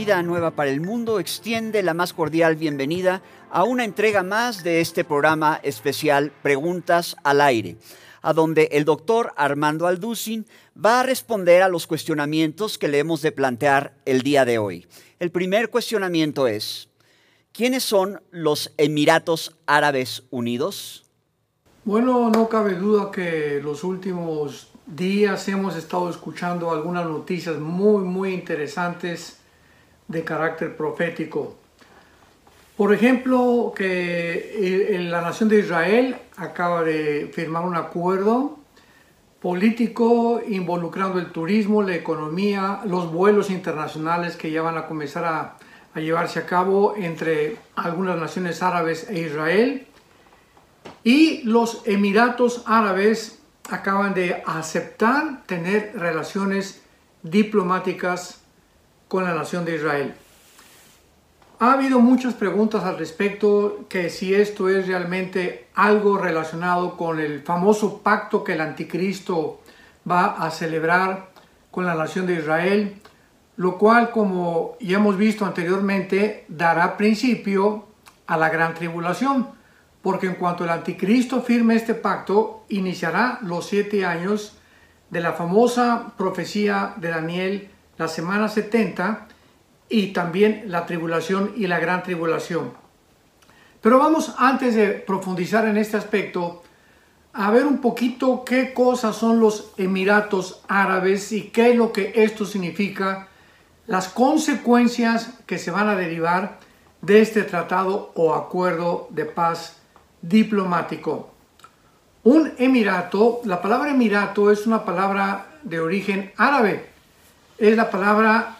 Vida Nueva para el Mundo extiende la más cordial bienvenida a una entrega más de este programa especial Preguntas al Aire, a donde el doctor Armando Alducin va a responder a los cuestionamientos que le hemos de plantear el día de hoy. El primer cuestionamiento es, ¿quiénes son los Emiratos Árabes Unidos? Bueno, no cabe duda que los últimos días hemos estado escuchando algunas noticias muy, muy interesantes de carácter profético. Por ejemplo, que la nación de Israel acaba de firmar un acuerdo político involucrando el turismo, la economía, los vuelos internacionales que ya van a comenzar a, a llevarse a cabo entre algunas naciones árabes e Israel. Y los Emiratos Árabes acaban de aceptar tener relaciones diplomáticas con la nación de Israel. Ha habido muchas preguntas al respecto que si esto es realmente algo relacionado con el famoso pacto que el anticristo va a celebrar con la nación de Israel, lo cual como ya hemos visto anteriormente dará principio a la gran tribulación porque en cuanto el anticristo firme este pacto, iniciará los siete años de la famosa profecía de Daniel, la semana 70, y también la tribulación y la gran tribulación. Pero vamos, antes de profundizar en este aspecto, a ver un poquito qué cosas son los Emiratos Árabes y qué es lo que esto significa, las consecuencias que se van a derivar de este tratado o acuerdo de paz diplomático. Un emirato, la palabra emirato es una palabra de origen árabe. Es la palabra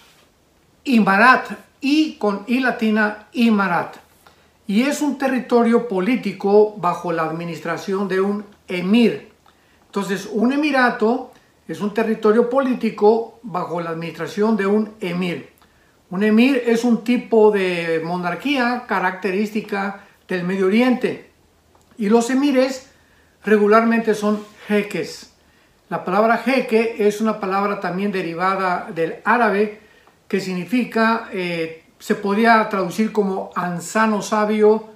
imarat, y con i latina imarat. Y es un territorio político bajo la administración de un emir. Entonces, un emirato es un territorio político bajo la administración de un emir. Un emir es un tipo de monarquía característica del Medio Oriente. Y los emires regularmente son jeques. La palabra jeque es una palabra también derivada del árabe que significa, eh, se podría traducir como ansano sabio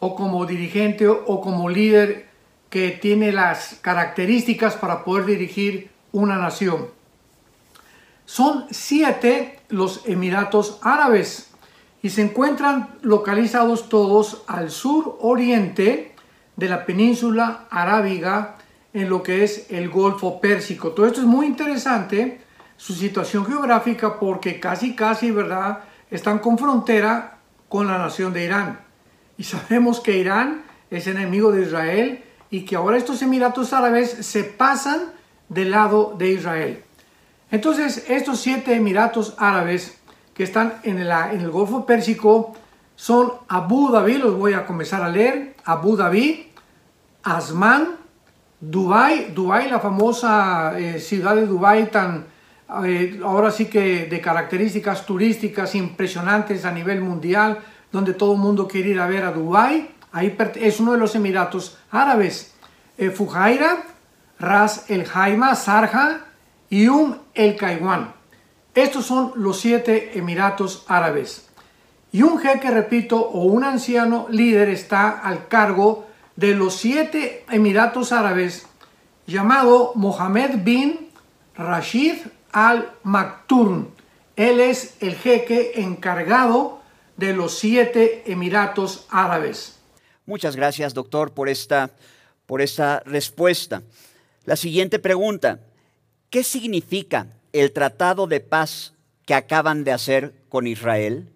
o como dirigente o como líder que tiene las características para poder dirigir una nación. Son siete los Emiratos Árabes y se encuentran localizados todos al sur oriente de la península arábiga en lo que es el Golfo Pérsico. Todo esto es muy interesante, su situación geográfica, porque casi, casi, ¿verdad?, están con frontera con la nación de Irán. Y sabemos que Irán es enemigo de Israel y que ahora estos Emiratos Árabes se pasan del lado de Israel. Entonces, estos siete Emiratos Árabes que están en, en el Golfo Pérsico son Abu Dhabi, los voy a comenzar a leer, Abu Dhabi, Asman, Dubai, Dubai, la famosa eh, ciudad de Dubai tan eh, ahora sí que de características turísticas impresionantes a nivel mundial, donde todo el mundo quiere ir a ver a Dubai, ahí es uno de los Emiratos Árabes, eh, Fujairah, Ras el Jaima, Sarja y Um el Kaiwan. Estos son los siete Emiratos Árabes. Y un jeque, repito, o un anciano líder está al cargo de los siete Emiratos Árabes llamado Mohammed bin Rashid al Maktoum. Él es el jeque encargado de los siete Emiratos Árabes. Muchas gracias, doctor, por esta, por esta respuesta. La siguiente pregunta, ¿qué significa el tratado de paz que acaban de hacer con Israel?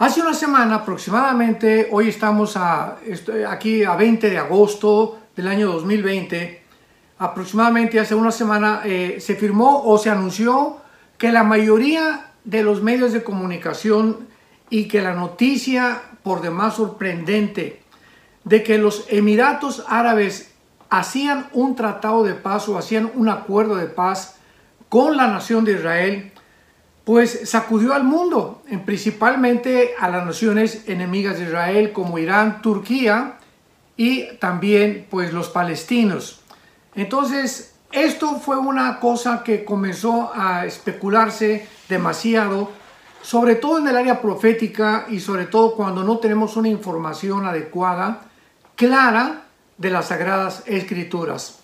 Hace una semana aproximadamente, hoy estamos aquí a 20 de agosto del año 2020, aproximadamente hace una semana eh, se firmó o se anunció que la mayoría de los medios de comunicación y que la noticia por demás sorprendente de que los Emiratos Árabes hacían un tratado de paz o hacían un acuerdo de paz con la nación de Israel pues sacudió al mundo, principalmente a las naciones enemigas de Israel como Irán, Turquía y también pues los palestinos. Entonces, esto fue una cosa que comenzó a especularse demasiado sobre todo en el área profética y sobre todo cuando no tenemos una información adecuada, clara de las sagradas escrituras.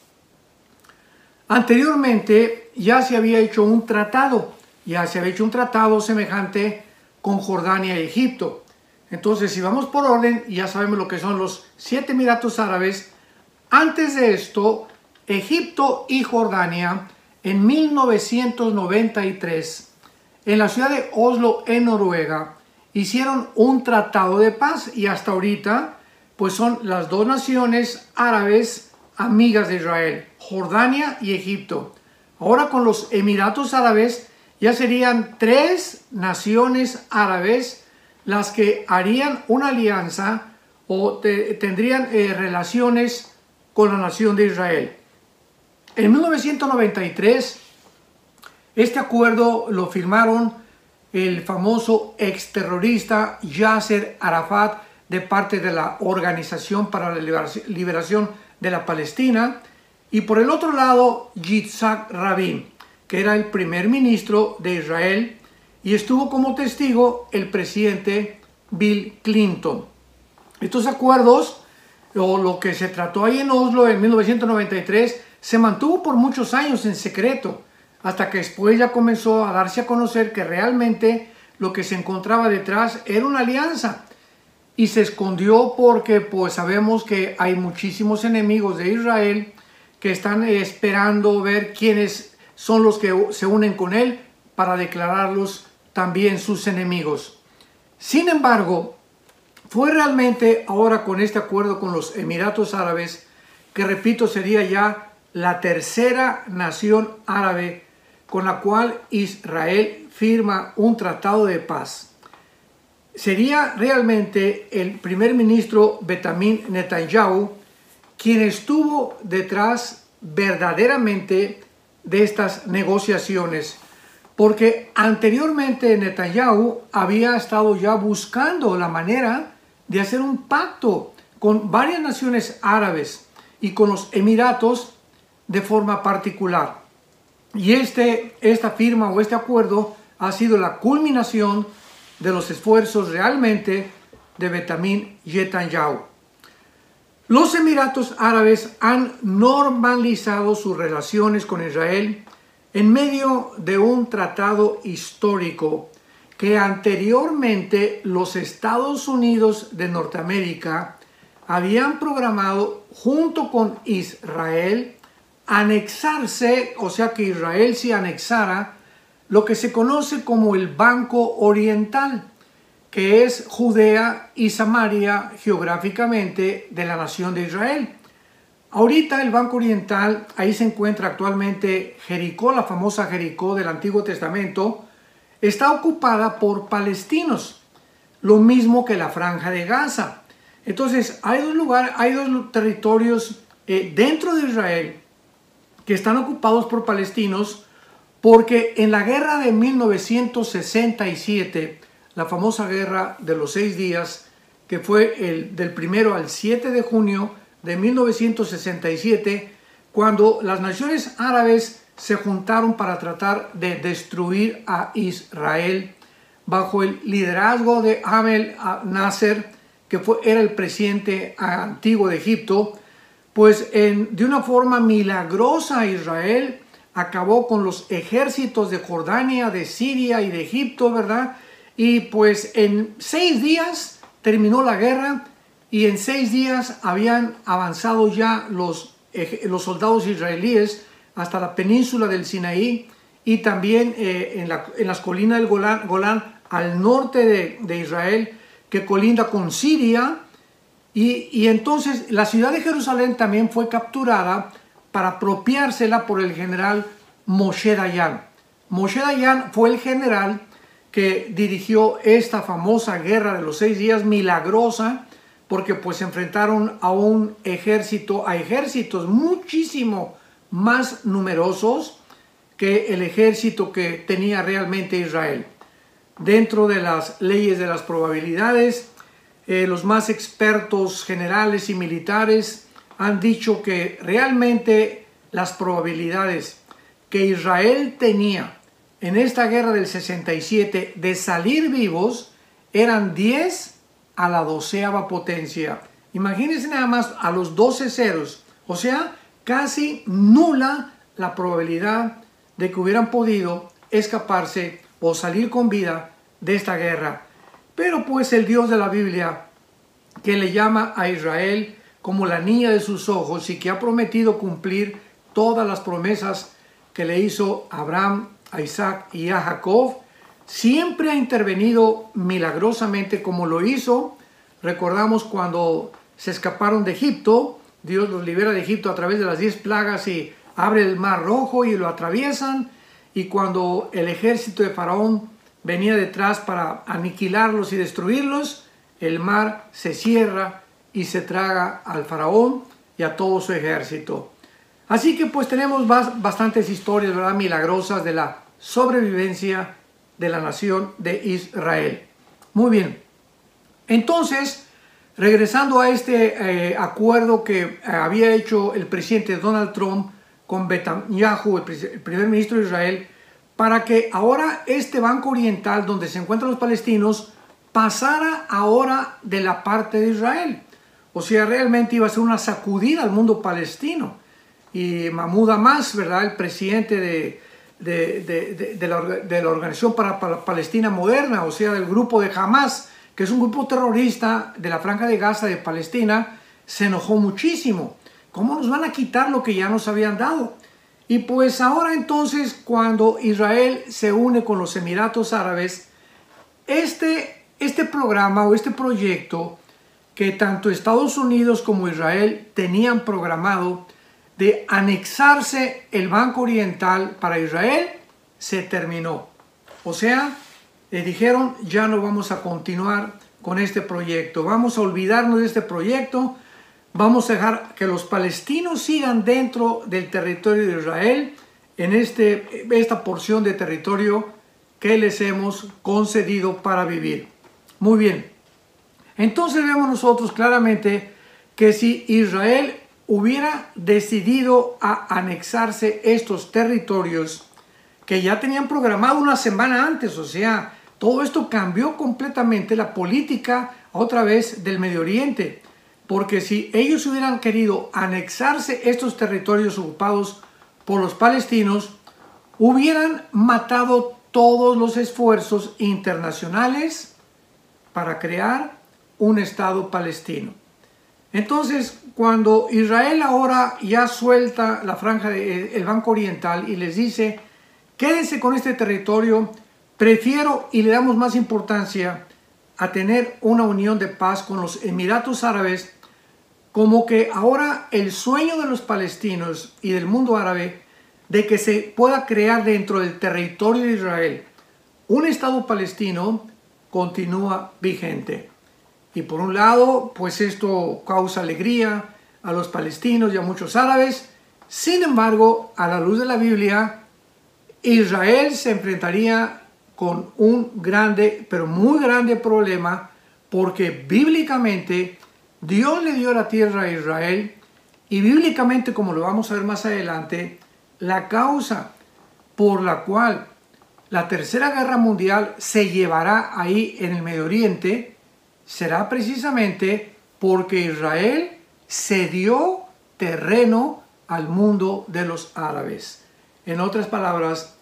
Anteriormente ya se había hecho un tratado, ya se había hecho un tratado semejante con Jordania y Egipto. Entonces, si vamos por orden, ya sabemos lo que son los siete Emiratos Árabes. Antes de esto, Egipto y Jordania, en 1993, en la ciudad de Oslo, en Noruega, hicieron un tratado de paz y hasta ahorita, pues son las dos naciones árabes amigas de Israel, Jordania y Egipto. Ahora con los Emiratos Árabes ya serían tres naciones árabes las que harían una alianza o tendrían eh, relaciones con la nación de Israel. En 1993, este acuerdo lo firmaron el famoso exterrorista Yasser Arafat de parte de la Organización para la Liberación de la Palestina y por el otro lado Yitzhak Rabin, que era el primer ministro de Israel y estuvo como testigo el presidente Bill Clinton. Estos acuerdos, o lo que se trató ahí en Oslo en 1993, se mantuvo por muchos años en secreto, hasta que después ya comenzó a darse a conocer que realmente lo que se encontraba detrás era una alianza. Y se escondió porque pues sabemos que hay muchísimos enemigos de Israel que están esperando ver quiénes son los que se unen con él para declararlos también sus enemigos. Sin embargo, fue realmente ahora con este acuerdo con los Emiratos Árabes, que repito sería ya la tercera nación árabe con la cual Israel firma un tratado de paz. Sería realmente el primer ministro Benjamin Netanyahu quien estuvo detrás verdaderamente de estas negociaciones porque anteriormente Netanyahu había estado ya buscando la manera de hacer un pacto con varias naciones árabes y con los Emiratos de forma particular. Y este, esta firma o este acuerdo ha sido la culminación de los esfuerzos realmente de Benjamin Netanyahu. Los Emiratos Árabes han normalizado sus relaciones con Israel en medio de un tratado histórico que anteriormente los Estados Unidos de Norteamérica habían programado junto con Israel anexarse, o sea que Israel se anexara lo que se conoce como el Banco Oriental, que es Judea y Samaria geográficamente de la nación de Israel. Ahorita el Banco Oriental, ahí se encuentra actualmente Jericó, la famosa Jericó del Antiguo Testamento, está ocupada por palestinos, lo mismo que la Franja de Gaza. Entonces, hay dos lugares, hay dos territorios eh, dentro de Israel que están ocupados por palestinos porque en la guerra de 1967, la famosa guerra de los seis días, que fue el, del primero al 7 de junio de 1967, cuando las naciones árabes se juntaron para tratar de destruir a Israel bajo el liderazgo de Amel Nasser, que fue, era el presidente antiguo de Egipto, pues de una forma milagrosa Israel acabó con los ejércitos de Jordania, de Siria y de Egipto, ¿verdad? Y pues en seis días terminó la guerra y en seis días habían avanzado ya los, los soldados israelíes hasta la península del Sinaí y también eh, en, las colinas del Golán, al norte de, Israel, que colinda con Siria. Y, y, entonces la ciudad de Jerusalén también fue capturada para apropiársela por el general Moshe Dayan. Moshe Dayan fue el general que dirigió esta famosa guerra de los seis días milagrosa porque pues enfrentaron a un ejército, a ejércitos muchísimo más numerosos que el ejército que tenía realmente Israel. Dentro de las leyes de las probabilidades, eh, los más expertos generales y militares han dicho que realmente las probabilidades que Israel tenía en esta guerra del 67 de salir vivos eran 10 a la doceava potencia. Imagínense nada más a los 12 ceros, o sea, casi nula la probabilidad de que hubieran podido escaparse o salir con vida de esta guerra. Pero pues el Dios de la Biblia, que le llama a Israel como la niña de sus ojos y que ha prometido cumplir todas las promesas que le hizo Abraham, a Isaac y a Jacob, siempre ha intervenido milagrosamente como lo hizo. Recordamos cuando se escaparon de Egipto, Dios los libera de Egipto a través de las diez plagas y abre el mar rojo y lo atraviesan. Y cuando el ejército de Faraón venía detrás para aniquilarlos y destruirlos, el mar se cierra y se traga al faraón y a todo su ejército. Así que pues tenemos bastantes historias ¿verdad? milagrosas de la sobrevivencia de la nación de Israel. Muy bien. Entonces, regresando a este eh, acuerdo que eh, había hecho el presidente Donald Trump con Netanyahu, el primer ministro de Israel, para que ahora este Banco Oriental, donde se encuentran los palestinos, pasara ahora de la parte de Israel. O sea, realmente iba a ser una sacudida al mundo palestino. Y Mahmoud Hamas, ¿verdad? El presidente de, de, de, la, Organización para, para, Palestina Moderna, o sea, del grupo de Hamas, que es un grupo terrorista de la Franja de Gaza de Palestina, se enojó muchísimo. ¿Cómo nos van a quitar lo que ya nos habían dado? Y pues ahora entonces cuando Israel se une con los Emiratos Árabes, este, este programa o este proyecto que tanto Estados Unidos como Israel tenían programado de anexarse el Banco Oriental para Israel, se terminó. O sea, le dijeron, ya no vamos a continuar con este proyecto, vamos a olvidarnos de este proyecto Vamos a dejar que los palestinos sigan dentro del territorio de Israel, en este, esta porción de territorio que les hemos concedido para vivir. Muy bien. Entonces vemos nosotros claramente que si Israel hubiera decidido a anexarse estos territorios que ya tenían programado una semana antes, o sea, todo esto cambió completamente la política otra vez del Medio Oriente. Porque si ellos hubieran querido anexarse estos territorios ocupados por los palestinos, hubieran matado todos los esfuerzos internacionales para crear un Estado palestino. Entonces, cuando Israel ahora ya suelta la franja del Banco Oriental y les dice, quédense con este territorio, prefiero y le damos más importancia a tener una unión de paz con los Emiratos Árabes, como que ahora el sueño de los palestinos y del mundo árabe de que se pueda crear dentro del territorio de Israel un Estado palestino continúa vigente. Y por un lado, pues esto causa alegría a los palestinos y a muchos árabes. Sin embargo, a la luz de la Biblia, Israel se enfrentaría con un grande, pero muy grande problema, porque bíblicamente Dios le dio la tierra a Israel y bíblicamente, como lo vamos a ver más adelante, la causa por la cual la tercera guerra mundial se llevará ahí en el Medio Oriente será precisamente porque Israel cedió terreno al mundo de los árabes. En otras palabras,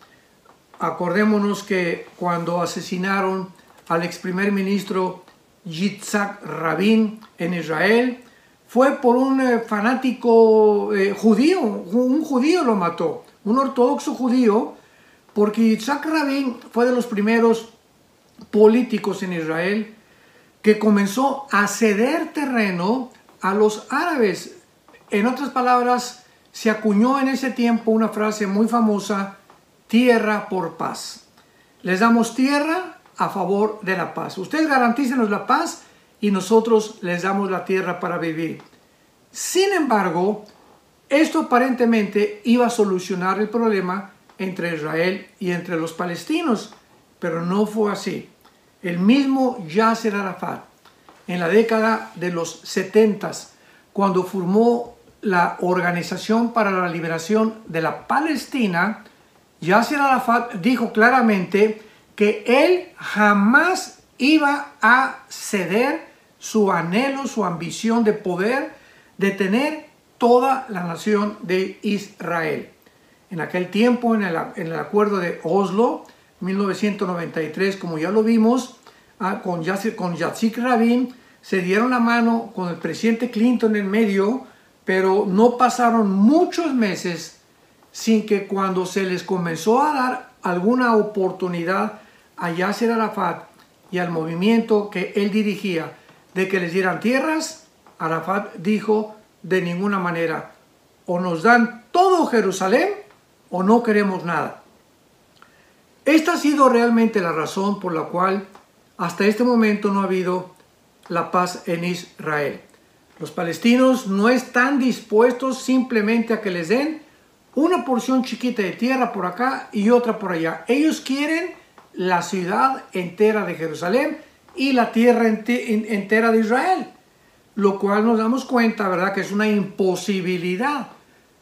Acordémonos que cuando asesinaron al ex primer ministro Yitzhak Rabin en Israel, fue por un eh, fanático eh, judío, un judío lo mató, un ortodoxo judío, porque Yitzhak Rabin fue de los primeros políticos en Israel que comenzó a ceder terreno a los árabes. En otras palabras, se acuñó en ese tiempo una frase muy famosa tierra por paz. Les damos tierra a favor de la paz. Ustedes garantícenos la paz y nosotros les damos la tierra para vivir. Sin embargo, esto aparentemente iba a solucionar el problema entre Israel y entre los palestinos, pero no fue así. El mismo Yasser Arafat, en la década de los 70, cuando formó la Organización para la Liberación de la Palestina, Yasser Arafat dijo claramente que él jamás iba a ceder su anhelo, su ambición de poder, de tener toda la nación de Israel. En aquel tiempo, en el, acuerdo de Oslo, 1993, como ya lo vimos, ah, con, Yatsik Rabin, se dieron la mano con el presidente Clinton en medio, pero no pasaron muchos meses sin que cuando se les comenzó a dar alguna oportunidad a Yasser Arafat y al movimiento que él dirigía de que les dieran tierras, Arafat dijo de ninguna manera, o nos dan todo Jerusalén o no queremos nada. Esta ha sido realmente la razón por la cual hasta este momento no ha habido la paz en Israel. Los palestinos no están dispuestos simplemente a que les den una porción chiquita de tierra por acá y otra por allá. Ellos quieren la ciudad entera de Jerusalén y la tierra entera de Israel. Lo cual nos damos cuenta, ¿verdad? Que es una imposibilidad.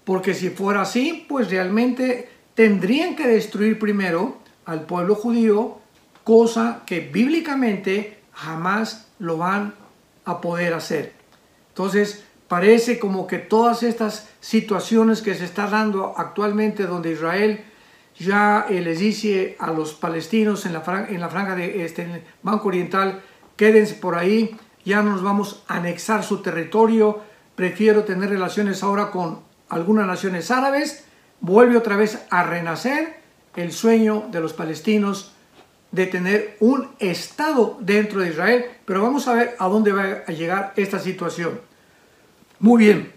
Porque si fuera así, pues realmente tendrían que destruir primero al pueblo judío, cosa que bíblicamente jamás lo van a poder hacer. Entonces, parece como que todas estas situaciones que se están dando actualmente donde Israel ya eh, les dice a los palestinos en la, franja, en la franja de este, Banco Oriental, quédense por ahí, ya no nos vamos a anexar su territorio, prefiero tener relaciones ahora con algunas naciones árabes, vuelve otra vez a renacer el sueño de los palestinos de tener un Estado dentro de Israel, pero vamos a ver a dónde va a llegar esta situación. Muy bien,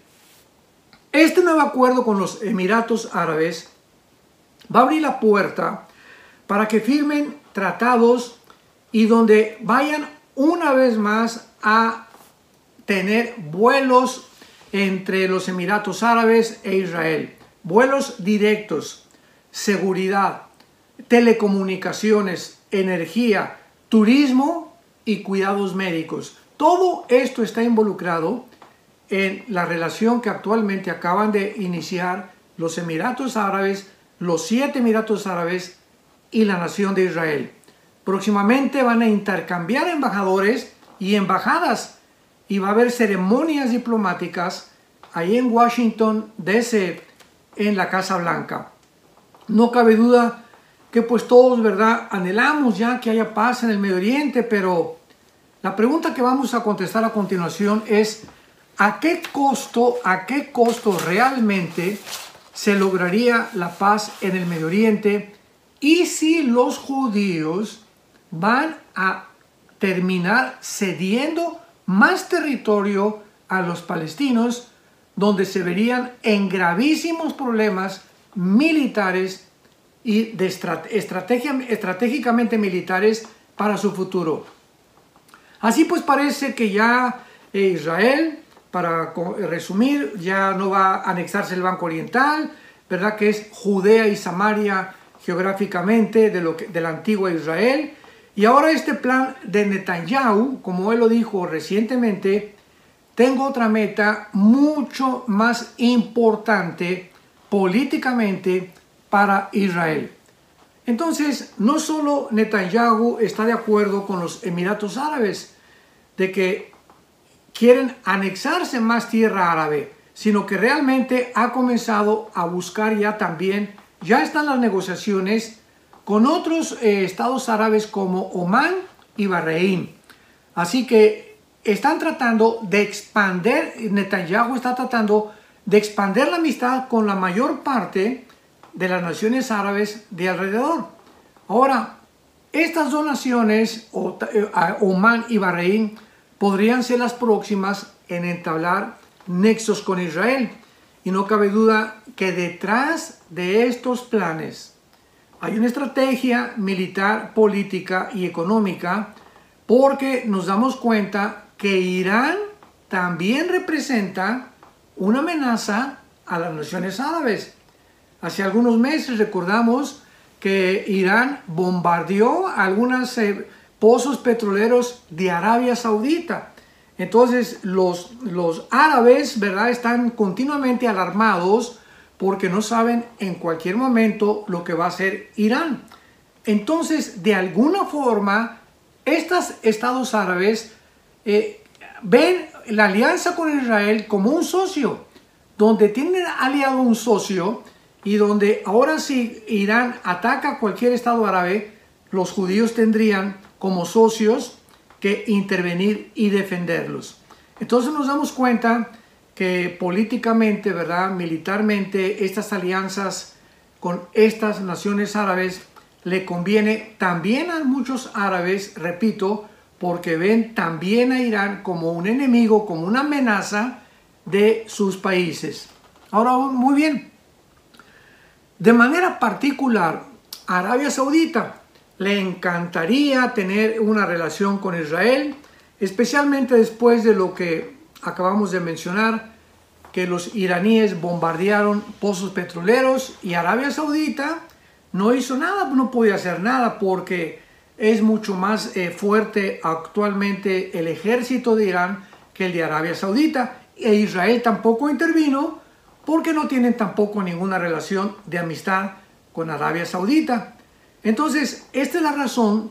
este nuevo acuerdo con los Emiratos Árabes va a abrir la puerta para que firmen tratados y donde vayan una vez más a tener vuelos entre los Emiratos Árabes e Israel. Vuelos directos, seguridad, telecomunicaciones, energía, turismo y cuidados médicos. Todo esto está involucrado en la relación que actualmente acaban de iniciar los Emiratos Árabes los siete Emiratos Árabes y la nación de Israel. Próximamente van a intercambiar embajadores y embajadas y va a haber ceremonias diplomáticas ahí en Washington, D.C., en la Casa Blanca. No cabe duda que pues todos, ¿verdad? Anhelamos ya que haya paz en el Medio Oriente, pero la pregunta que vamos a contestar a continuación es ¿a qué costo, a qué costo realmente se lograría la paz en el Medio Oriente y si los judíos van a terminar cediendo más territorio a los palestinos, donde se verían en gravísimos problemas militares y de estrategia, estratégicamente militares para su futuro. Así pues parece que ya Israel para resumir, ya no va a anexarse el Banco Oriental, ¿verdad? Que es Judea y Samaria geográficamente de, lo de la antigua Israel. Y ahora este plan de Netanyahu, como él lo dijo recientemente, tengo otra meta mucho más importante políticamente para Israel. Entonces, no solo Netanyahu está de acuerdo con los Emiratos Árabes de que quieren anexarse más tierra árabe, sino que realmente ha comenzado a buscar ya también, ya están las negociaciones con otros eh, estados árabes como Omán y Bahrein. Así que están tratando de expander, Netanyahu está tratando de expander la amistad con la mayor parte de las naciones árabes de alrededor. Ahora, estas dos naciones, eh, y Bahrein, podrían ser las próximas en entablar nexos con Israel. Y no cabe duda que detrás de estos planes hay una estrategia militar, política y económica porque nos damos cuenta que Irán también representa una amenaza a las naciones árabes. Hace algunos meses recordamos que Irán bombardeó algunas eh, pozos petroleros de Arabia Saudita. Entonces los, los árabes, ¿verdad? Están continuamente alarmados porque no saben en cualquier momento lo que va a hacer Irán. Entonces, de alguna forma, estos estados árabes eh, ven la alianza con Israel como un socio, donde tienen aliado un socio y donde ahora si Irán ataca cualquier estado árabe, los judíos tendrían como socios que intervenir y defenderlos. Entonces nos damos cuenta que políticamente, ¿verdad? Militarmente, estas alianzas con estas naciones árabes le conviene también a muchos árabes, repito, porque ven también a Irán como un enemigo, como una amenaza de sus países. Ahora, muy bien, de manera particular, Arabia Saudita le encantaría tener una relación con Israel, especialmente después de lo que acabamos de mencionar, que los iraníes bombardearon pozos petroleros y Arabia Saudita no hizo nada, no podía hacer nada porque es mucho más eh, fuerte actualmente el ejército de Irán que el de Arabia Saudita e Israel tampoco intervino porque no tienen tampoco ninguna relación de amistad con Arabia Saudita. Entonces, esta es la razón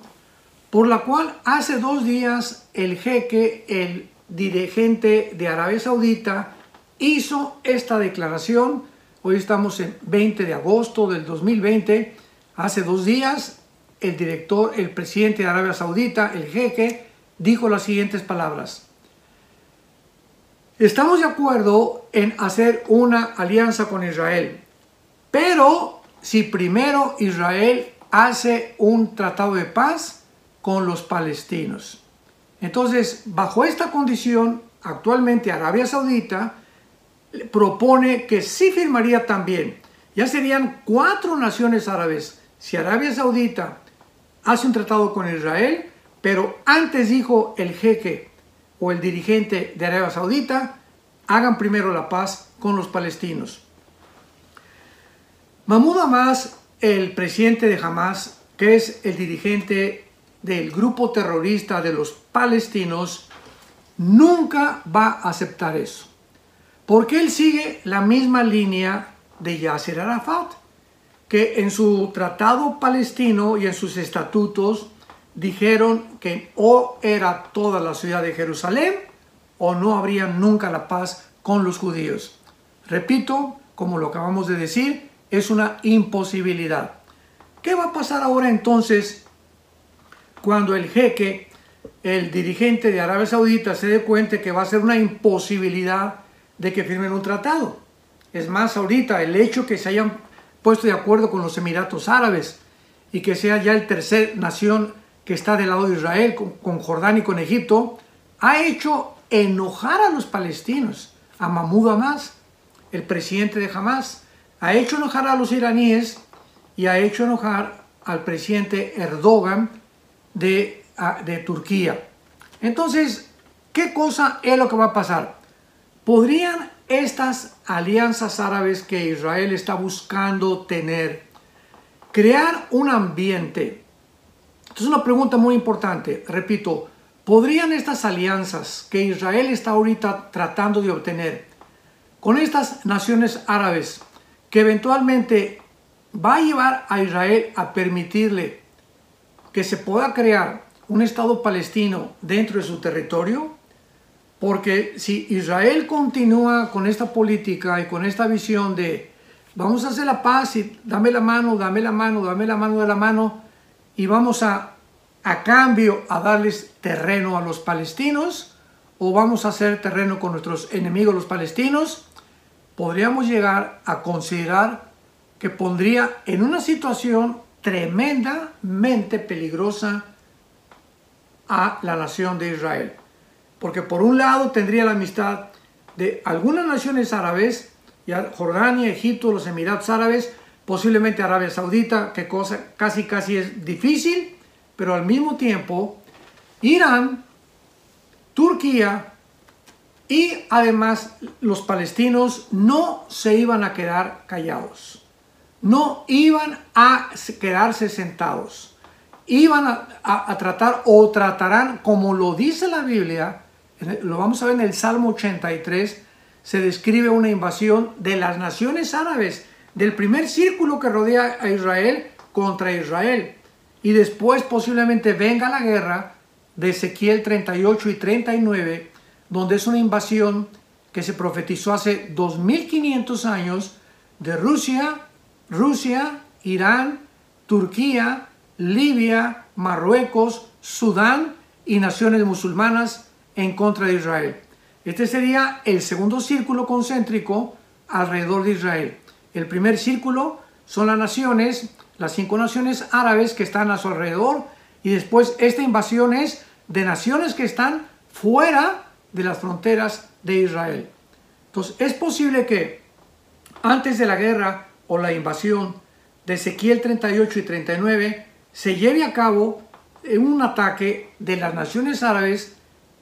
por la cual hace dos días el jeque, el dirigente de Arabia Saudita, hizo esta declaración. Hoy estamos en 20 de agosto del 2020. Hace dos días el director, el presidente de Arabia Saudita, el jeque, dijo las siguientes palabras. Estamos de acuerdo en hacer una alianza con Israel, pero si primero Israel hace un tratado de paz con los palestinos. Entonces, bajo esta condición, actualmente Arabia Saudita propone que sí firmaría también. Ya serían cuatro naciones árabes. Si Arabia Saudita hace un tratado con Israel, pero antes dijo el jeque o el dirigente de Arabia Saudita, hagan primero la paz con los palestinos. Mahmoud Hamas, el presidente de Hamas, que es el dirigente del grupo terrorista de los palestinos, nunca va a aceptar eso. Porque él sigue la misma línea de Yasser Arafat, que en su tratado palestino y en sus estatutos dijeron que o era toda la ciudad de Jerusalén o no habría nunca la paz con los judíos. Repito, como lo acabamos de decir, es una imposibilidad. ¿Qué va a pasar ahora entonces cuando el jeque, el dirigente de Arabia Saudita, se dé cuenta que va a ser una imposibilidad de que firmen un tratado? Es más, ahorita el hecho que se hayan puesto de acuerdo con los Emiratos Árabes y que sea ya el tercer nación que está del lado de Israel, con, Jordán y con Egipto, ha hecho enojar a los palestinos, a Mahmoud Hamas, el presidente de Hamas, ha hecho enojar a los iraníes y ha hecho enojar al presidente Erdogan de, de Turquía. Entonces, ¿qué cosa es lo que va a pasar? ¿Podrían estas alianzas árabes que Israel está buscando tener, crear un ambiente. Esto es una pregunta muy importante. Repito, ¿podrían estas alianzas que Israel está ahorita tratando de obtener con estas naciones árabes que eventualmente va a llevar a Israel a permitirle que se pueda crear un Estado palestino dentro de su territorio? Porque si Israel continúa con esta política y con esta visión de vamos a hacer la paz y dame la mano, dame la mano, dame la mano de la mano y vamos a a cambio a darles terreno a los palestinos o vamos a hacer terreno con nuestros enemigos los palestinos, podríamos llegar a considerar que pondría en una situación tremendamente peligrosa a la nación de Israel porque por un lado tendría la amistad de algunas naciones árabes, Jordania, Egipto, los Emiratos Árabes, posiblemente Arabia Saudita, que cosa casi casi es difícil, pero al mismo tiempo Irán, Turquía y además los palestinos no se iban a quedar callados, no iban a quedarse sentados, iban a, a tratar o tratarán, como lo dice la Biblia, lo vamos a ver en el Salmo 83, se describe una invasión de las naciones árabes, del primer círculo que rodea a Israel contra Israel. Y después posiblemente venga la guerra de Ezequiel 38 y 39, donde es una invasión que se profetizó hace 2500 años de Rusia, Rusia, Irán, Turquía, Libia, Marruecos, Sudán y naciones musulmanas en contra de Israel. Este sería el segundo círculo concéntrico alrededor de Israel. El primer círculo son las naciones, las cinco naciones árabes que están a su alrededor y después esta invasión es de naciones que están fuera de las fronteras de Israel. Entonces es posible que antes de la guerra o la invasión de Ezequiel 38 y 39 se lleve a cabo un ataque de las naciones árabes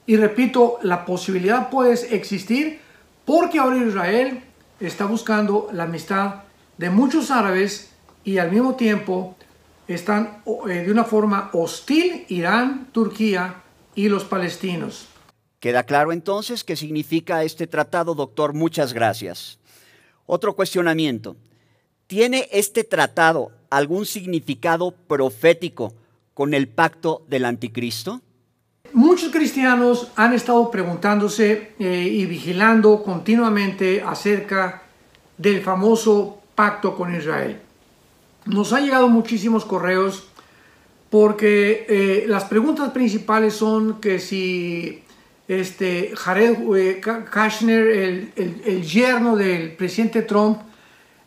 y repito, la posibilidad puede existir porque ahora Israel está buscando la amistad de muchos árabes y al mismo tiempo están eh, de una forma hostil Irán, Turquía y los palestinos. Queda claro entonces qué significa este tratado, doctor. Muchas gracias. Otro cuestionamiento. ¿Tiene este tratado algún significado profético con el pacto del anticristo? Muchos cristianos han estado preguntándose eh, y vigilando continuamente acerca del famoso pacto con Israel. Nos han llegado muchísimos correos porque eh, las preguntas principales son que si este Jared eh, Kushner, el, yerno del presidente Trump,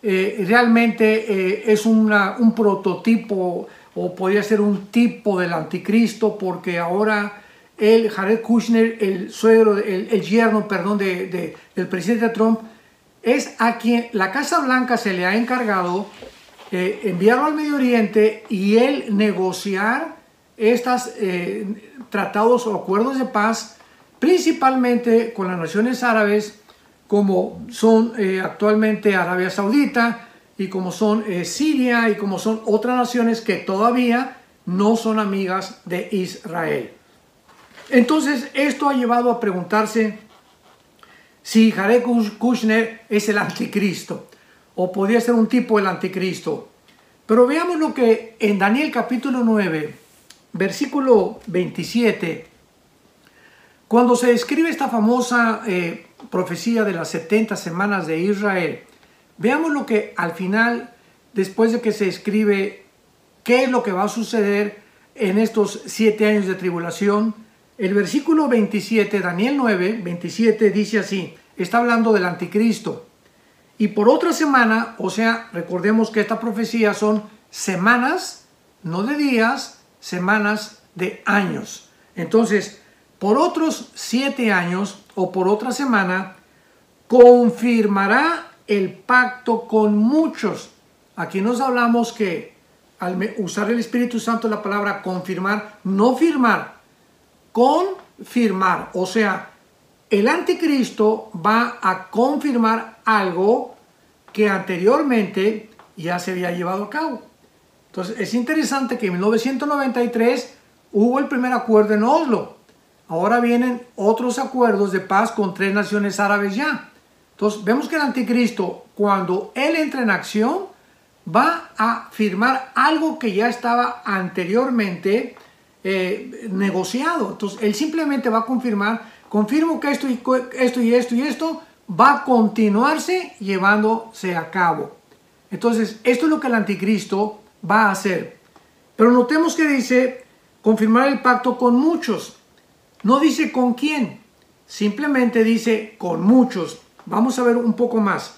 realmente es un prototipo o podría ser un tipo del anticristo porque ahora el Jared Kushner, el suegro, el, yerno, perdón, de, del presidente Trump, es a quien la Casa Blanca se le ha encargado eh, enviarlo al Medio Oriente y él negociar estos eh, tratados o acuerdos de paz, principalmente con las naciones árabes, como son eh, actualmente Arabia Saudita y como son Siria y como son otras naciones que todavía no son amigas de Israel. Entonces, esto ha llevado a preguntarse si Jared Kushner es el anticristo o podría ser un tipo del anticristo. Pero veamos lo que en Daniel capítulo 9, versículo 27, cuando se describe esta famosa eh, profecía de las 70 semanas de Israel, veamos lo que al final, después de que se escribe qué es lo que va a suceder en estos siete años de tribulación, el versículo 27, Daniel 9, 27 dice así, está hablando del anticristo. Y por otra semana, o sea, recordemos que esta profecía son semanas, no de días, semanas de años. Entonces, por otros siete años o por otra semana, confirmará el pacto con muchos. Aquí nos hablamos que al usar el Espíritu Santo la palabra confirmar, no firmar, confirmar. O sea, el anticristo va a confirmar algo que anteriormente ya se había llevado a cabo. Entonces es interesante que en 1993 hubo el primer acuerdo en Oslo. Ahora vienen otros acuerdos de paz con tres naciones árabes ya. Entonces vemos que el anticristo, cuando él entra en acción, va a firmar algo que ya estaba anteriormente eh, negociado. Entonces, él simplemente va a confirmar, confirmo que esto y esto y esto y esto va a continuarse llevándose a cabo. Entonces, esto es lo que el anticristo va a hacer. Pero notemos que dice confirmar el pacto con muchos. No dice con quién, simplemente dice con muchos. Vamos a ver un poco más.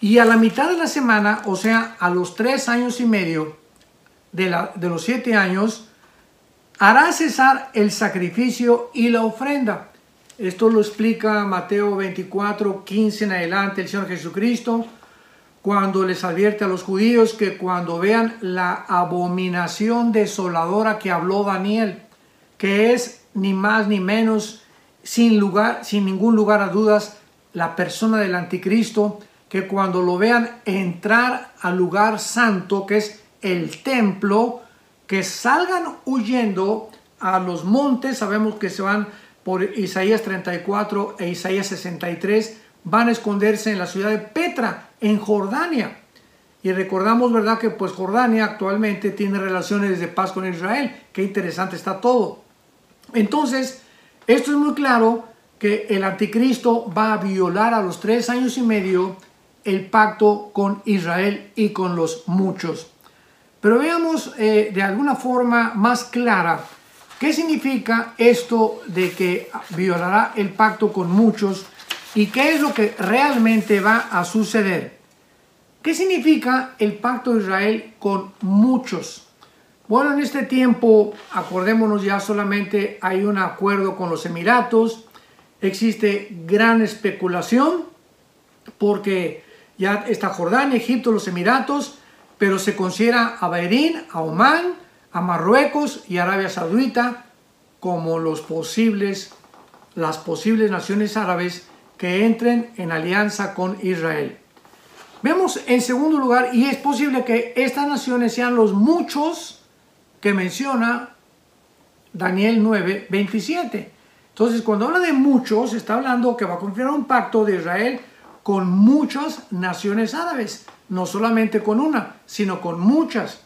Y a la mitad de la semana, o sea, a los tres años y medio de, la, de los siete años, hará cesar el sacrificio y la ofrenda. Esto lo explica Mateo 24, 15 en adelante el Señor Jesucristo, cuando les advierte a los judíos que cuando vean la abominación desoladora que habló Daniel, que es ni más ni menos, sin, lugar, sin ningún lugar a dudas, la persona del anticristo, que cuando lo vean entrar al lugar santo, que es el templo, que salgan huyendo a los montes, sabemos que se van por Isaías 34 e Isaías 63, van a esconderse en la ciudad de Petra, en Jordania. Y recordamos, ¿verdad?, que pues Jordania actualmente tiene relaciones de paz con Israel. Qué interesante está todo. Entonces, esto es muy claro que el anticristo va a violar a los tres años y medio el pacto con Israel y con los muchos. Pero veamos eh, de alguna forma más clara qué significa esto de que violará el pacto con muchos y qué es lo que realmente va a suceder. ¿Qué significa el pacto de Israel con muchos? Bueno, en este tiempo, acordémonos ya solamente hay un acuerdo con los Emiratos, existe gran especulación porque ya está Jordania, Egipto, los Emiratos, pero se considera a Bahrein, a Omán, a Marruecos y Arabia Saudita como los posibles, las posibles naciones árabes que entren en alianza con Israel. Vemos en segundo lugar, y es posible que estas naciones sean los muchos que menciona Daniel 9, 27. Entonces, cuando habla de muchos, está hablando que va a confirmar un pacto de Israel con muchas naciones árabes, no solamente con una, sino con muchas.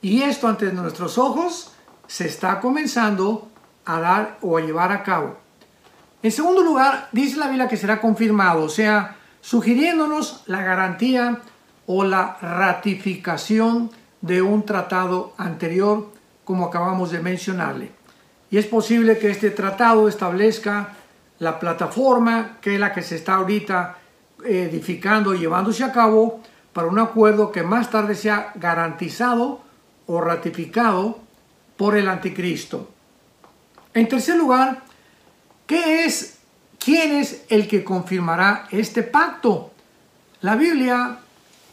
Y esto ante nuestros ojos se está comenzando a dar o a llevar a cabo. En segundo lugar, dice la Biblia que será confirmado, o sea, sugiriéndonos la garantía o la ratificación de un tratado anterior, como acabamos de mencionarle. Y es posible que este tratado establezca la plataforma, que es la que se está ahorita edificando y llevándose a cabo para un acuerdo que más tarde sea garantizado o ratificado por el anticristo. En tercer lugar, ¿qué es, quién es el que confirmará este pacto? La Biblia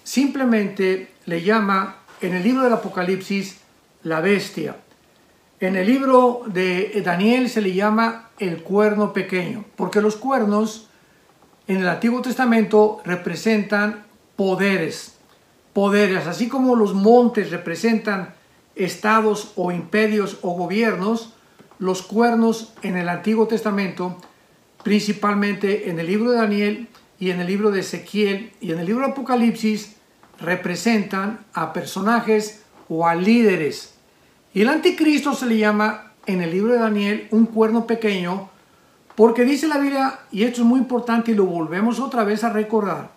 simplemente le llama en el libro del Apocalipsis la bestia. En el libro de Daniel se le llama el cuerno pequeño, porque los cuernos en el Antiguo Testamento representan poderes, poderes, así como los montes representan estados o imperios o gobiernos, los cuernos en el Antiguo Testamento, principalmente en el libro de Daniel y en el libro de Ezequiel y en el libro de Apocalipsis, representan a personajes o a líderes. Y el anticristo se le llama en el libro de Daniel un cuerno pequeño porque dice la Biblia, y esto es muy importante y lo volvemos otra vez a recordar,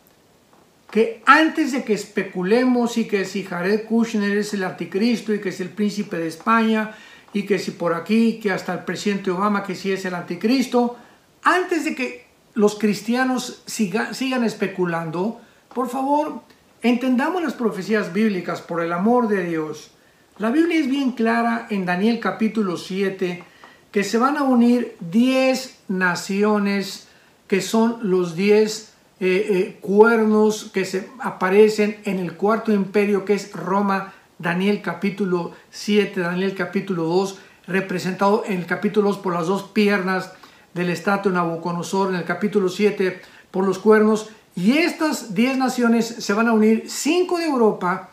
que antes de que especulemos y que si Jared Kushner es el anticristo y que es el príncipe de España y que si por aquí, que hasta el presidente Obama que si es el anticristo, antes de que los cristianos sigan especulando, por favor, entendamos las profecías bíblicas por el amor de Dios. La Biblia es bien clara en Daniel capítulo 7 que se van a unir 10 naciones que son los 10 eh, eh, cuernos que se aparecen en el cuarto imperio que es Roma, Daniel capítulo 7, Daniel capítulo 2, representado en el capítulo 2 por las dos piernas del estatua Nabucodonosor, en el capítulo 7 por los cuernos, y estas 10 naciones se van a unir, 5 de Europa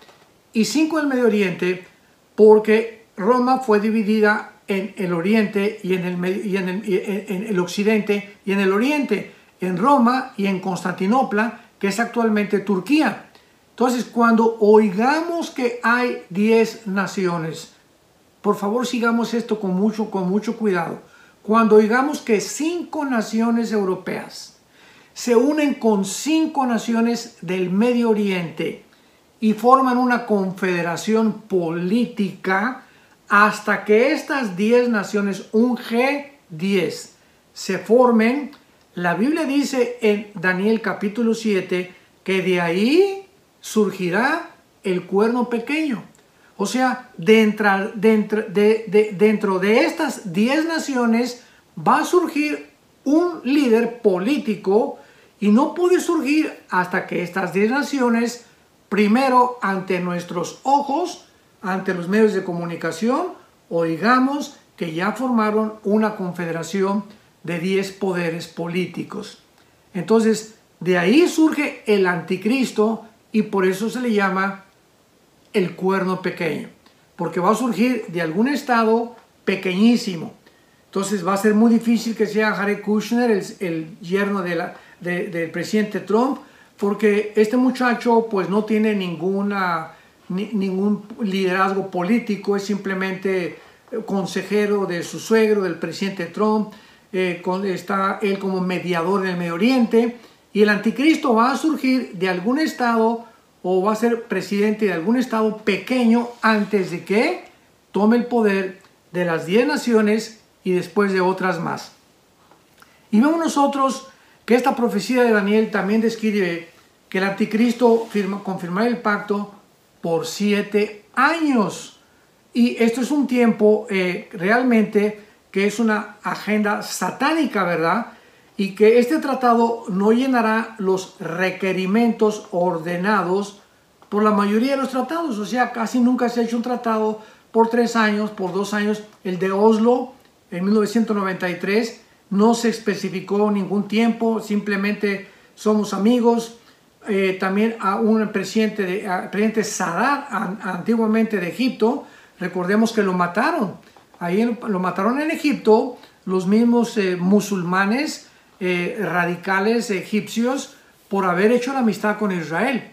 y 5 del Medio Oriente, porque Roma fue dividida en el oriente y en el, y en el, occidente y en el oriente, en Roma y en Constantinopla, que es actualmente Turquía. Entonces, cuando oigamos que hay 10 naciones, por favor sigamos esto con mucho, con mucho cuidado. Cuando oigamos que cinco naciones europeas se unen con cinco naciones del Medio Oriente y forman una confederación política, hasta que estas 10 naciones, un G10, se formen, la Biblia dice en Daniel capítulo 7 que de ahí surgirá el cuerno pequeño. O sea, dentro, de, dentro de estas 10 naciones va a surgir un líder político y no puede surgir hasta que estas 10 naciones, primero ante nuestros ojos, ante los medios de comunicación, oigamos que ya formaron una confederación de 10 poderes políticos. Entonces, de ahí surge el anticristo y por eso se le llama el cuerno pequeño, porque va a surgir de algún estado pequeñísimo. Entonces va a ser muy difícil que sea Jared Kushner, el, yerno del presidente Trump, porque este muchacho pues no tiene ninguna, ningún liderazgo político, es simplemente consejero de su suegro, del presidente Trump, eh, está él como mediador en el Medio Oriente, y el anticristo va a surgir de algún estado o va a ser presidente de algún estado pequeño antes de que tome el poder de las 10 naciones y después de otras más. Y vemos nosotros que esta profecía de Daniel también describe que el anticristo firma, confirmará el pacto por siete años. Y esto es un tiempo eh, realmente que es una agenda satánica, ¿verdad? Y que este tratado no llenará los requerimientos ordenados por la mayoría de los tratados. O sea, casi nunca se ha hecho un tratado por tres años, por dos años. El de Oslo en 1993 no se especificó ningún tiempo, simplemente somos amigos. Eh, también a un presidente, de, presidente Sadat, antiguamente de Egipto, recordemos que lo mataron. Ahí lo mataron en Egipto los mismos eh, musulmanes eh, radicales egipcios por haber hecho la amistad con Israel.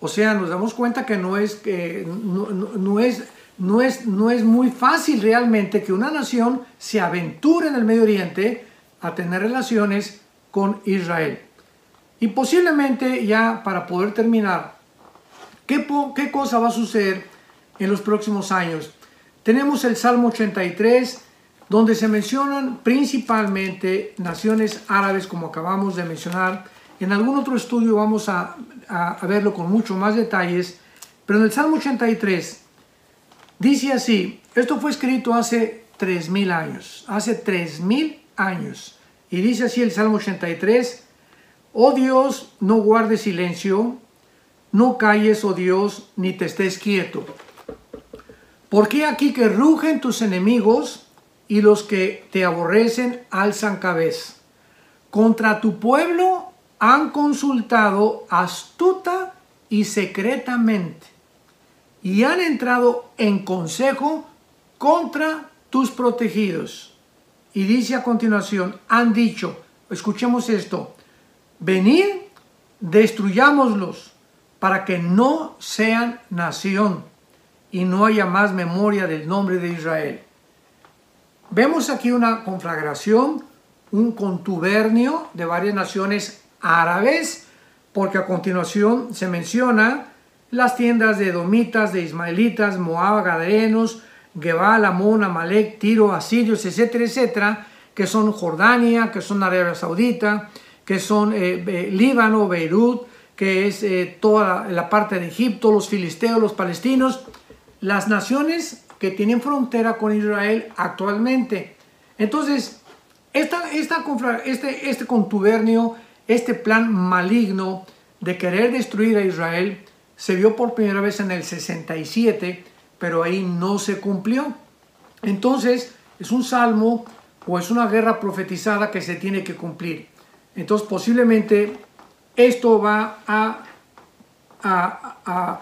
O sea, nos damos cuenta que no es, que no, es, no, es, no es muy fácil realmente que una nación se aventure en el Medio Oriente a tener relaciones con Israel. Y posiblemente ya para poder terminar, ¿qué, qué cosa va a suceder en los próximos años? Tenemos el Salmo 83, donde se mencionan principalmente naciones árabes, como acabamos de mencionar. En algún otro estudio vamos a, verlo con mucho más detalles, pero en el Salmo 83 dice así, esto fue escrito hace 3.000 años, hace 3.000 años. Y dice así el Salmo 83, oh Dios, no guardes silencio, no calles, oh Dios, ni te estés quieto. Porque aquí que rugen tus enemigos y los que te aborrecen alzan cabeza. Contra tu pueblo han consultado astuta y secretamente y han entrado en consejo contra tus protegidos. Y dice a continuación, han dicho, escuchemos esto, venid, destruyámoslos para que no sean nación y no haya más memoria del nombre de Israel. Vemos aquí una conflagración, un contubernio de varias naciones árabes, porque a continuación se menciona las tiendas de Edomitas, de Ismaelitas, Moab, Gadarenos, Gebal, Amón, Amalek, Tiro, Asirios, etcétera, etcétera, que son Jordania, que son Arabia Saudita, que son eh, Líbano, Beirut, que es eh, toda la, parte de Egipto, los filisteos, los palestinos, las naciones que tienen frontera con Israel actualmente. Entonces, esta, esta, este, este contubernio, este plan maligno de querer destruir a Israel, se vio por primera vez en el 67 pero ahí no se cumplió. Entonces, es un salmo o es una guerra profetizada que se tiene que cumplir. Entonces, posiblemente esto va a, a,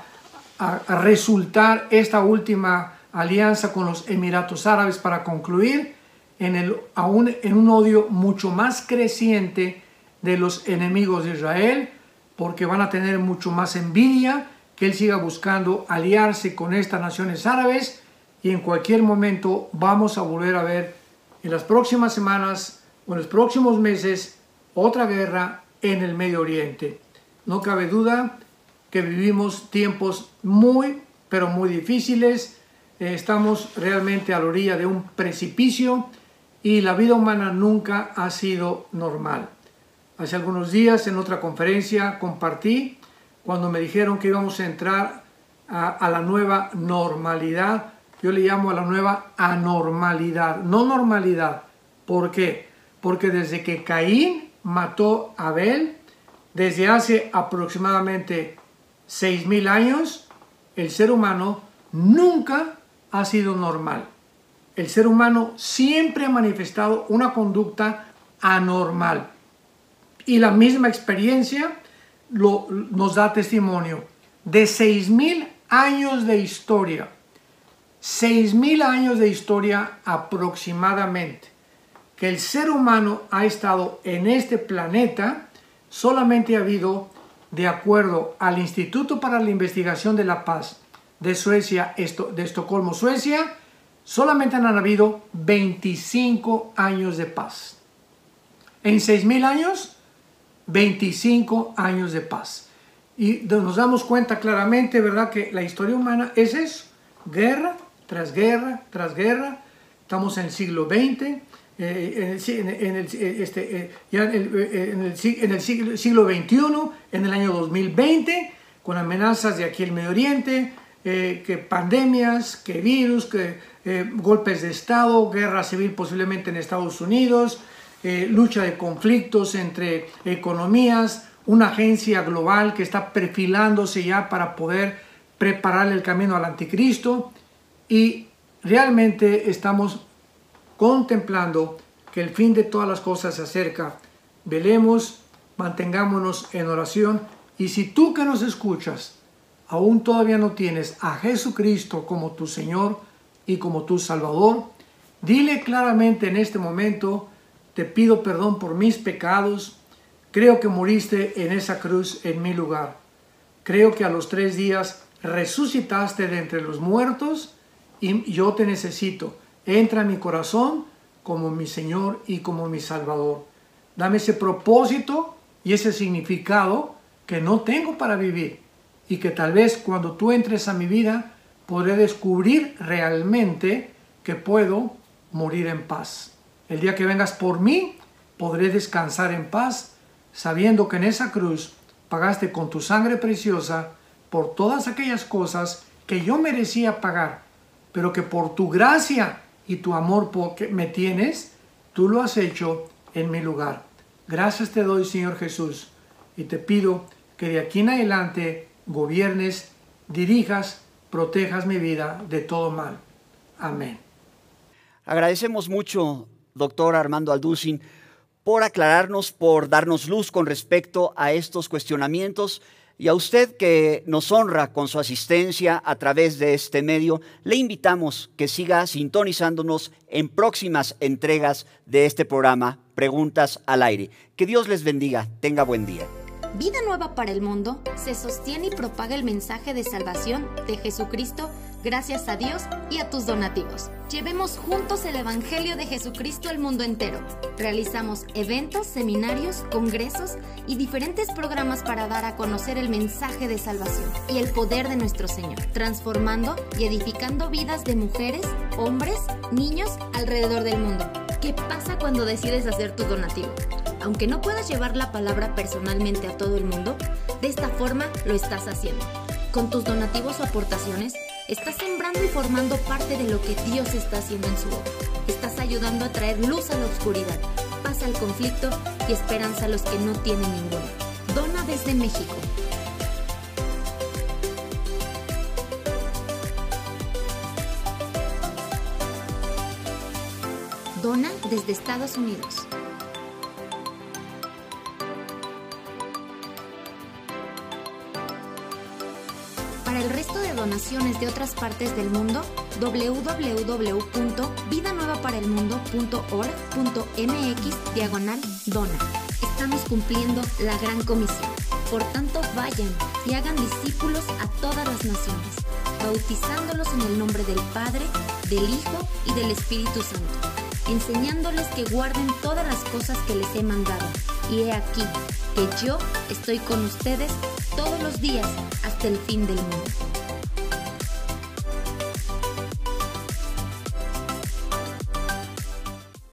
resultar esta última alianza con los Emiratos Árabes para concluir en, el, aún en un odio mucho más creciente de los enemigos de Israel, porque van a tener mucho más envidia que él siga buscando aliarse con estas naciones árabes y en cualquier momento vamos a volver a ver en las próximas semanas o en los próximos meses otra guerra en el Medio Oriente. No cabe duda que vivimos tiempos muy, pero muy difíciles. Eh, estamos realmente a la orilla de un precipicio y la vida humana nunca ha sido normal. Hace algunos días en otra conferencia compartí cuando me dijeron que íbamos a entrar a, la nueva normalidad, yo le llamo a la nueva anormalidad, no normalidad. ¿Por qué? Porque desde que Caín mató a Abel, desde hace aproximadamente 6.000 años, el ser humano nunca ha sido normal. El ser humano siempre ha manifestado una conducta anormal. Y la misma experiencia nos da testimonio de 6.000 años de historia, 6.000 años de historia aproximadamente, que el ser humano ha estado en este planeta solamente ha habido, de acuerdo al Instituto para la Investigación de la Paz de Suecia, de Estocolmo, Suecia, solamente han habido 25 años de paz. En 6.000 años, 25 años de paz. Y nos damos cuenta claramente, ¿verdad?, que la historia humana es eso, guerra tras guerra tras guerra. Estamos en el siglo XX, en el, siglo, XXI, en el año 2020, con amenazas de aquí el Medio Oriente, eh, que pandemias, que virus, que eh, golpes de Estado, guerra civil posiblemente en Estados Unidos, eh, lucha de conflictos entre economías, una agencia global que está perfilándose ya para poder preparar el camino al anticristo y realmente estamos contemplando que el fin de todas las cosas se acerca. Velemos, mantengámonos en oración y si tú que nos escuchas aún todavía no tienes a Jesucristo como tu Señor y como tu Salvador, dile claramente en este momento, te pido perdón por mis pecados, creo que moriste en esa cruz en mi lugar, creo que a los tres días resucitaste de entre los muertos y yo te necesito, entra en mi corazón como mi Señor y como mi Salvador. Dame ese propósito y ese significado que no tengo para vivir y que tal vez cuando tú entres a mi vida podré descubrir realmente que puedo morir en paz. El día que vengas por mí, podré descansar en paz, sabiendo que en esa cruz pagaste con tu sangre preciosa por todas aquellas cosas que yo merecía pagar, pero que por tu gracia y tu amor que me tienes, tú lo has hecho en mi lugar. Gracias te doy, Señor Jesús, y te pido que de aquí en adelante gobiernes, dirijas, protejas mi vida de todo mal. Amén. Agradecemos mucho, doctor Armando Alducin, por aclararnos, por darnos luz con respecto a estos cuestionamientos y a usted que nos honra con su asistencia a través de este medio, le invitamos que siga sintonizándonos en próximas entregas de este programa Preguntas al Aire. Que Dios les bendiga. Tenga buen día. Vida Nueva para el Mundo se sostiene y propaga el mensaje de salvación de Jesucristo gracias a Dios y a tus donativos. Llevemos juntos el Evangelio de Jesucristo al mundo entero. Realizamos eventos, seminarios, congresos y diferentes programas para dar a conocer el mensaje de salvación y el poder de nuestro Señor, transformando y edificando vidas de mujeres, hombres, niños alrededor del mundo. ¿Qué pasa cuando decides hacer tu donativo? aunque no puedas llevar la palabra personalmente a todo el mundo, de esta forma lo estás haciendo. Con tus donativos o aportaciones, estás sembrando y formando parte de lo que Dios está haciendo en su obra. Estás ayudando a traer luz a la oscuridad, paz al conflicto y esperanza a los que no tienen ninguna. Dona desde México. Dona desde Estados Unidos. De otras partes del mundo, www.vidanuevaparaelmundo.org.mx diagonal dona. Estamos cumpliendo la gran comisión. Por tanto, vayan y hagan discípulos a todas las naciones, bautizándolos en el nombre del Padre, del Hijo y del Espíritu Santo, enseñándoles que guarden todas las cosas que les he mandado. Y he aquí que yo estoy con ustedes todos los días hasta el fin del mundo.